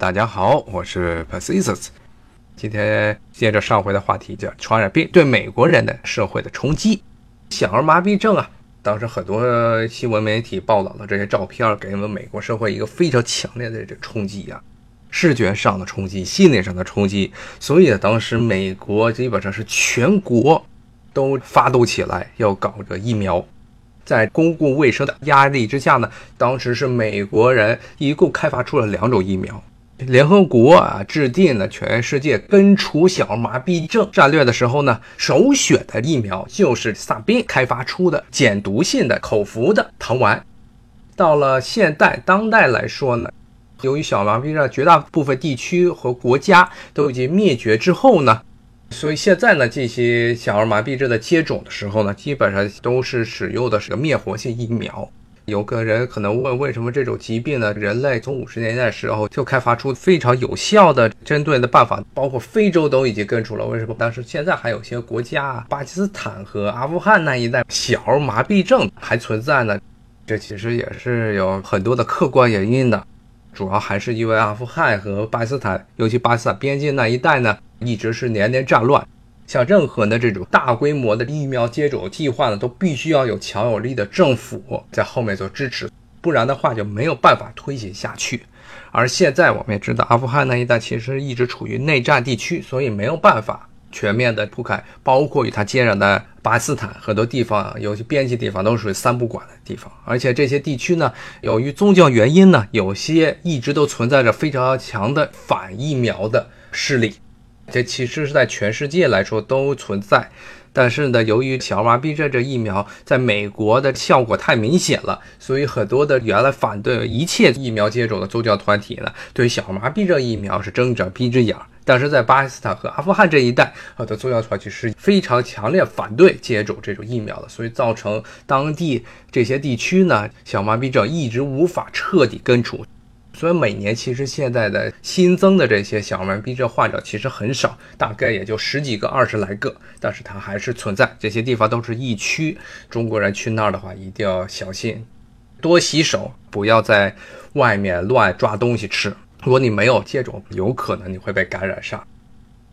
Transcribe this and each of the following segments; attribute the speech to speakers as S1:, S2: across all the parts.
S1: 大家好，我是 Pacisus。今天接着上回的话题，叫传染病对美国人的社会的冲击。小儿麻痹症啊，当时很多新闻媒体报道的这些照片，给我们美国社会一个非常强烈的这冲击呀，视觉上的冲击，心理上的冲击。所以当时美国基本上是全国都发动起来要搞这个疫苗。在公共卫生的压力之下呢，当时是美国人一共开发出了两种疫苗。联合国啊制定了全世界根除小儿麻痹症战略的时候呢，首选的疫苗就是萨宾开发出的减毒性的口服的糖丸。到了现代当代来说呢，由于小儿麻痹症绝大部分地区和国家都已经灭绝之后呢，所以现在呢，这些小儿麻痹症的接种的时候呢，基本上都是使用的是个灭活性疫苗。有个人可能问，为什么这种疾病呢？人类从五十年代时候就开发出非常有效的针对的办法，包括非洲都已经根除了。为什么？但是现在还有些国家，巴基斯坦和阿富汗那一带小儿麻痹症还存在呢？这其实也是有很多的客观原因的，主要还是因为阿富汗和巴基斯坦，尤其巴基斯坦边境那一带呢，一直是年年战乱。像任何的这种大规模的疫苗接种计划呢，都必须要有强有力的政府在后面做支持，不然的话就没有办法推行下去。而现在我们也知道，阿富汗那一带其实一直处于内战地区，所以没有办法全面的铺开，包括与它接壤的巴基斯坦很多地方，有些边境地方都属于三不管的地方。而且这些地区呢，由于宗教原因呢，有些一直都存在着非常强的反疫苗的势力。这其实是在全世界来说都存在，但是呢，由于小儿麻痹症这疫苗在美国的效果太明显了，所以很多的原来反对一切疫苗接种的宗教团体呢，对小儿麻痹症疫苗是睁一只闭一只眼。但是在巴基斯坦和阿富汗这一带，很多宗教团体是非常强烈反对接种这种疫苗的，所以造成当地这些地区呢，小麻痹症一直无法彻底根除。所以每年其实现在的新增的这些小儿麻痹症患者其实很少，大概也就十几个、二十来个，但是它还是存在。这些地方都是疫区，中国人去那儿的话一定要小心，多洗手，不要在外面乱抓东西吃。如果你没有接种，有可能你会被感染上。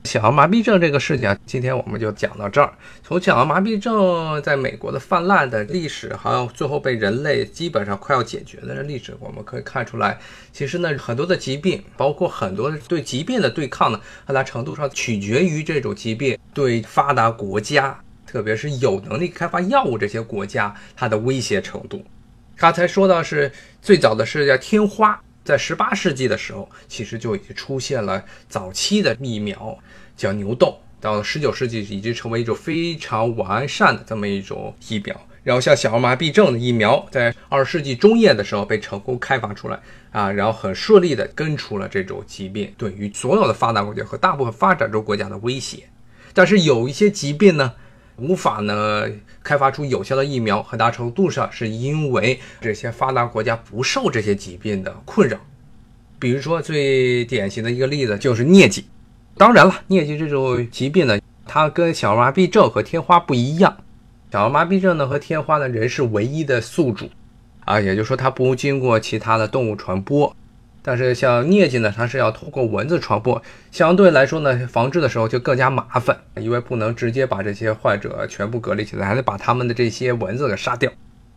S1: 小儿麻痹症这个事情，今天我们就讲到这儿。从小儿麻痹症在美国的泛滥的历史，还有最后被人类基本上快要解决的历史，我们可以看出来，其实呢，很多的疾病，包括很多对疾病的对抗呢，很大程度上取决于这种疾病对发达国家，特别是有能力开发药物这些国家它的威胁程度。刚才说到是最早的是叫天花。在十八世纪的时候，其实就已经出现了早期的疫苗，叫牛痘。到了十九世纪，已经成为一种非常完善的这么一种疫苗。然后像小儿麻痹症的疫苗，在二十世纪中叶的时候被成功开发出来啊，然后很顺利的根除了这种疾病对于所有的发达国家和大部分发展中国家的威胁。但是有一些疾病呢？无法呢开发出有效的疫苗，很大程度上是因为这些发达国家不受这些疾病的困扰。比如说最典型的一个例子就是疟疾。当然了，疟疾这种疾病呢，它跟小儿麻痹症和天花不一样。小儿麻痹症呢和天花呢，人是唯一的宿主啊，也就是说它不经过其他的动物传播。但是像疟疾呢，它是要通过蚊子传播，相对来说呢，防治的时候就更加麻烦，因为不能直接把这些患者全部隔离起来，还得把他们的这些蚊子给杀掉。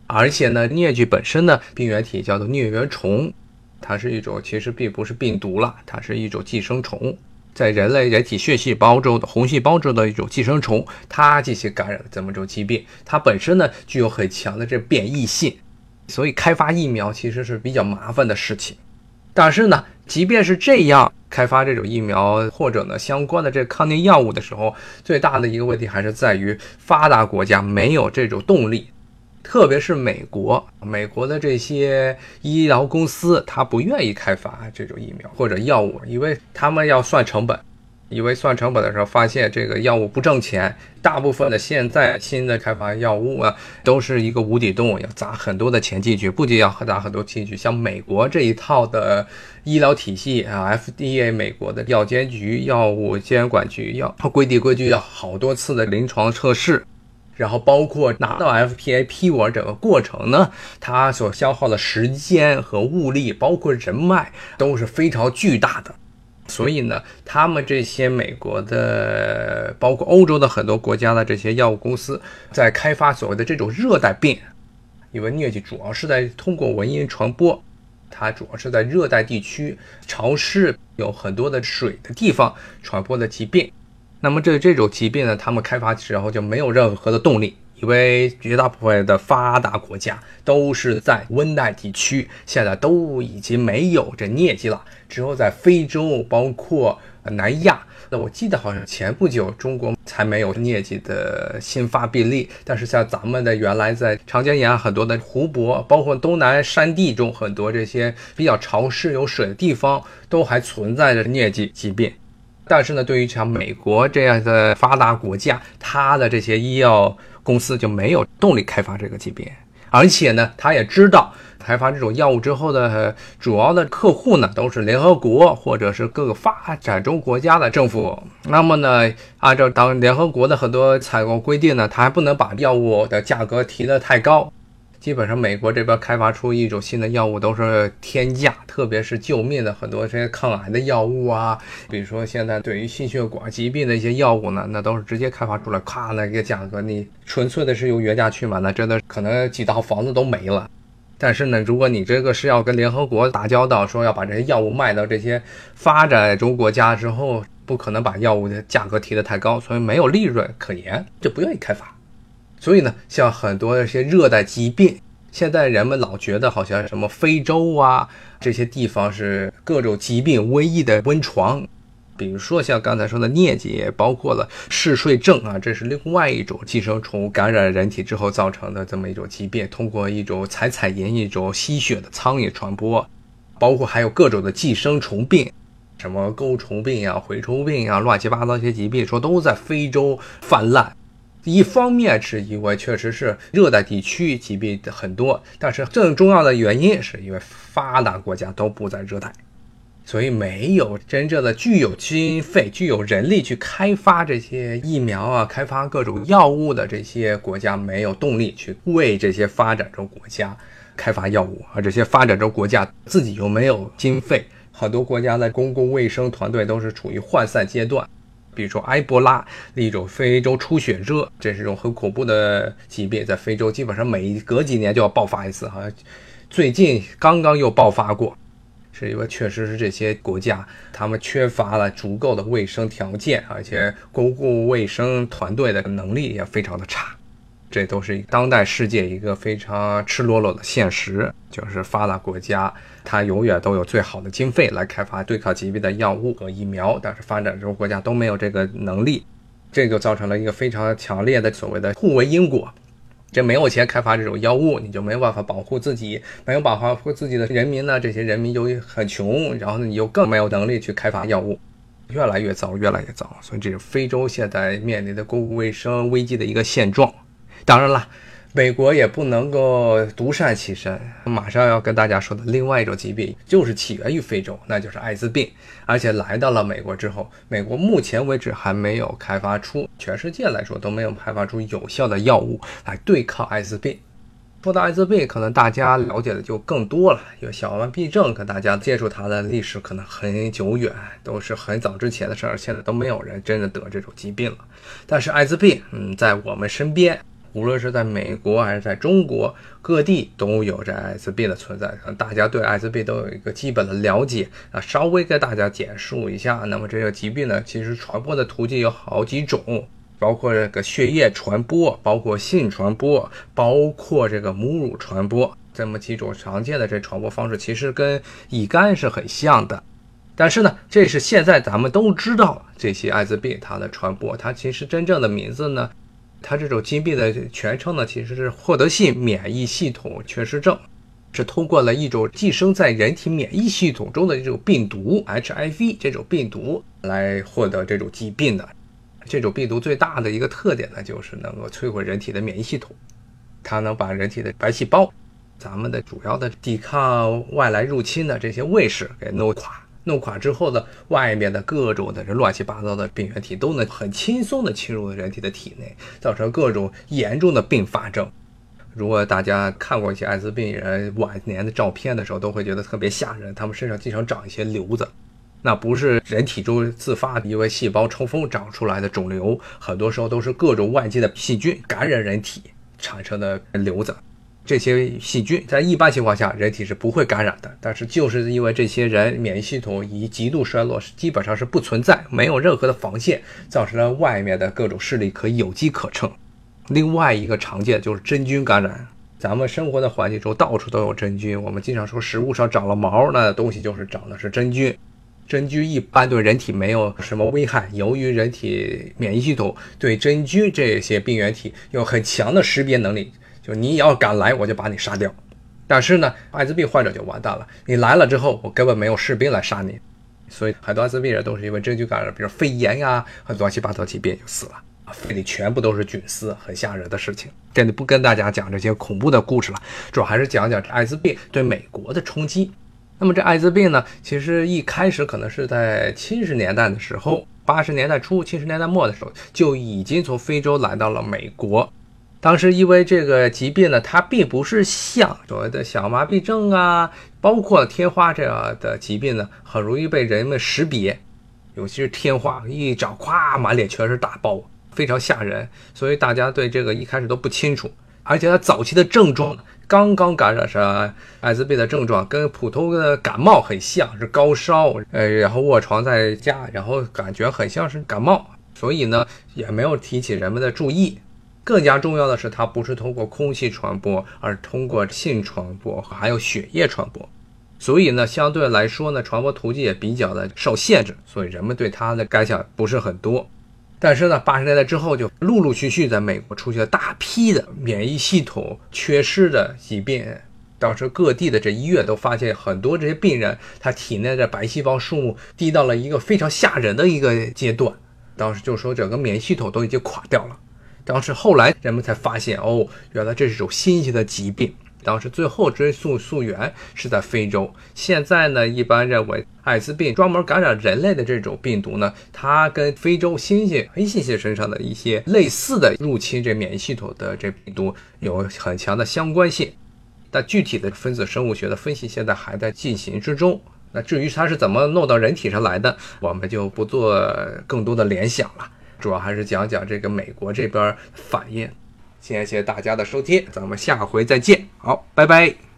S1: 而且呢，疟疾本身呢，病原体叫做疟原虫，它是一种其实并不是病毒了，它是一种寄生虫，在人类人体血细胞中的红细胞中的一种寄生虫，它进行感染这么种疾病，它本身呢具有很强的这变异性，所以开发疫苗其实是比较麻烦的事情。但是呢，即便是这样，开发这种疫苗或者呢相关的这抗病药物的时候，最大的一个问题还是在于发达国家没有这种动力，特别是美国，美国的这些医疗公司，他不愿意开发这种疫苗或者药物，因为他们要算成本。以为算成本的时候，发现这个药物不挣钱，大部分的现在新的开发药物啊，都是一个无底洞，要砸很多的钱进去，不仅要砸很多进去，像美国这一套的医疗体系啊，FDA 美国的药监局、药物监管局要规定规矩，要好多次的临床测试，然后包括拿到 FPA 批文整个过程呢，它所消耗的时间和物力，包括人脉，都是非常巨大的。所以呢，他们这些美国的，包括欧洲的很多国家的这些药物公司，在开发所谓的这种热带病，因为疟疾主要是在通过蚊蝇传播，它主要是在热带地区、潮湿、有很多的水的地方传播的疾病。那么这这种疾病呢，他们开发时候就没有任何的动力。因为绝大部分的发达国家都是在温带地区，现在都已经没有这疟疾了。只有在非洲，包括南亚，那我记得好像前不久中国才没有疟疾的新发病例。但是像咱们的原来在长江沿岸很多的湖泊，包括东南山地中很多这些比较潮湿有水的地方，都还存在着疟疾疾病。但是呢，对于像美国这样的发达国家，它的这些医药。公司就没有动力开发这个级别，而且呢，他也知道开发这种药物之后的主要的客户呢，都是联合国或者是各个发展中国家的政府。那么呢，按照当联合国的很多采购规定呢，他还不能把药物的价格提得太高。基本上，美国这边开发出一种新的药物都是天价，特别是救命的很多这些抗癌的药物啊，比如说现在对于心血管疾病的一些药物呢，那都是直接开发出来，咔，那个价格你纯粹的是用原价去买，那真的可能几套房子都没了。但是呢，如果你这个是要跟联合国打交道，说要把这些药物卖到这些发展中国家之后，不可能把药物的价格提得太高，所以没有利润可言，就不愿意开发。所以呢，像很多一些热带疾病，现在人们老觉得好像什么非洲啊这些地方是各种疾病瘟疫的温床，比如说像刚才说的疟疾，包括了嗜睡症啊，这是另外一种寄生虫感染人体之后造成的这么一种疾病，通过一种采采蝇一种吸血的苍蝇传播，包括还有各种的寄生虫病，什么钩虫病啊、蛔虫病啊，乱七八糟一些疾病，说都在非洲泛滥。一方面是因为确实是热带地区疾病很多，但是更重要的原因是因为发达国家都不在热带，所以没有真正的具有经费、具有人力去开发这些疫苗啊、开发各种药物的这些国家没有动力去为这些发展中国家开发药物，而这些发展中国家自己又没有经费，很多国家的公共卫生团队都是处于涣散阶段。比如说埃博拉，一种非洲出血热，这是一种很恐怖的疾病，在非洲基本上每隔几年就要爆发一次，好像最近刚刚又爆发过，是因为确实是这些国家他们缺乏了足够的卫生条件，而且公共卫生团队的能力也非常的差。这都是当代世界一个非常赤裸裸的现实，就是发达国家它永远都有最好的经费来开发对抗疾病的药物和疫苗，但是发展中国家都没有这个能力，这就造成了一个非常强烈的所谓的互为因果。这没有钱开发这种药物，你就没有办法保护自己，没有保护自己的人民呢？这些人民由于很穷，然后呢，你又更没有能力去开发药物，越来越糟，越来越糟。所以这是非洲现在面临的公共卫生危机的一个现状。当然了，美国也不能够独善其身。马上要跟大家说的另外一种疾病，就是起源于非洲，那就是艾滋病。而且来到了美国之后，美国目前为止还没有开发出，全世界来说都没有开发出有效的药物来对抗艾滋病。说到艾滋病，可能大家了解的就更多了，因为小儿麻痹症跟大家接触它的历史可能很久远，都是很早之前的事儿，现在都没有人真的得这种疾病了。但是艾滋病，嗯，在我们身边。无论是在美国还是在中国各地，都有着艾滋病的存在。大家对艾滋病都有一个基本的了解啊，稍微给大家简述一下。那么这个疾病呢，其实传播的途径有好几种，包括这个血液传播，包括性传播，包括这个母乳传播，这么几种常见的这传播方式，其实跟乙肝是很像的。但是呢，这是现在咱们都知道这些艾滋病它的传播，它其实真正的名字呢？它这种疾病的全称呢，其实是获得性免疫系统缺失症，是通过了一种寄生在人体免疫系统中的这种病毒 HIV 这种病毒来获得这种疾病的。这种病毒最大的一个特点呢，就是能够摧毁人体的免疫系统，它能把人体的白细胞，咱们的主要的抵抗外来入侵的这些卫士给弄垮，弄垮之后呢，外面的各种的这乱七八糟的病原体都能很轻松的侵入人体的体内，造成各种严重的并发症。如果大家看过一些艾滋病人晚年的照片的时候，都会觉得特别吓人，他们身上经常长一些瘤子，那不是人体中自发因为细胞抽风长出来的肿瘤，很多时候都是各种外界的细菌感染人体产生的瘤子。这些细菌在一般情况下人体是不会感染的，但是就是因为这些人免疫系统已极度衰落，是基本上是不存在，没有任何的防线，造成了外面的各种势力可以有机可乘。另外一个常见就是真菌感染，咱们生活的环境中到处都有真菌，我们经常说食物上长了毛，那东西就是长的是真菌。真菌一般对人体没有什么危害，由于人体免疫系统对真菌这些病原体有很强的识别能力。就你要敢来，我就把你杀掉。但是呢，艾滋病患者就完蛋了。你来了之后，我根本没有士兵来杀你。所以很多艾滋病人都是因为真菌感染，比如肺炎呀，很乱七八糟疾病就死了，肺里全部都是菌丝，很吓人的事情。这里不跟大家讲这些恐怖的故事了，主要还是讲讲这艾滋病对美国的冲击。那么这艾滋病呢，其实一开始可能是在七十年代的时候，八十年代初、七十年代末的时候，就已经从非洲来到了美国。当时因为这个疾病呢，它并不是像所谓的小麻痹症啊，包括天花这样的疾病呢，很容易被人们识别，尤其是天花，一长咵满脸全是大包，非常吓人，所以大家对这个一开始都不清楚。而且它早期的症状，刚刚感染上艾滋病的症状，跟普通的感冒很像，是高烧，呃，然后卧床在家，然后感觉很像是感冒，所以呢，也没有提起人们的注意。更加重要的是，它不是通过空气传播，而通过性传播，还有血液传播。所以呢，相对来说呢，传播途径也比较的受限制，所以人们对它的感想不是很多。但是呢，八十年代之后，就陆陆续续在美国出现了大批的免疫系统缺失的疾病，当时各地的这医院都发现很多这些病人，他体内的白细胞数目低到了一个非常吓人的一个阶段。当时就说整个免疫系统都已经垮掉了。当时后来人们才发现，哦，原来这是种新型的疾病。当时最后追溯溯源是在非洲。现在呢，一般认为艾滋病专门感染人类的这种病毒呢，它跟非洲猩猩、黑猩猩身上的一些类似的入侵这免疫系统的这病毒有很强的相关性。但具体的分子生物学的分析现在还在进行之中。那至于它是怎么弄到人体上来的，我们就不做更多的联想了。主要还是讲讲这个美国这边反应。谢谢大家的收听，咱们下回再见。好，拜拜。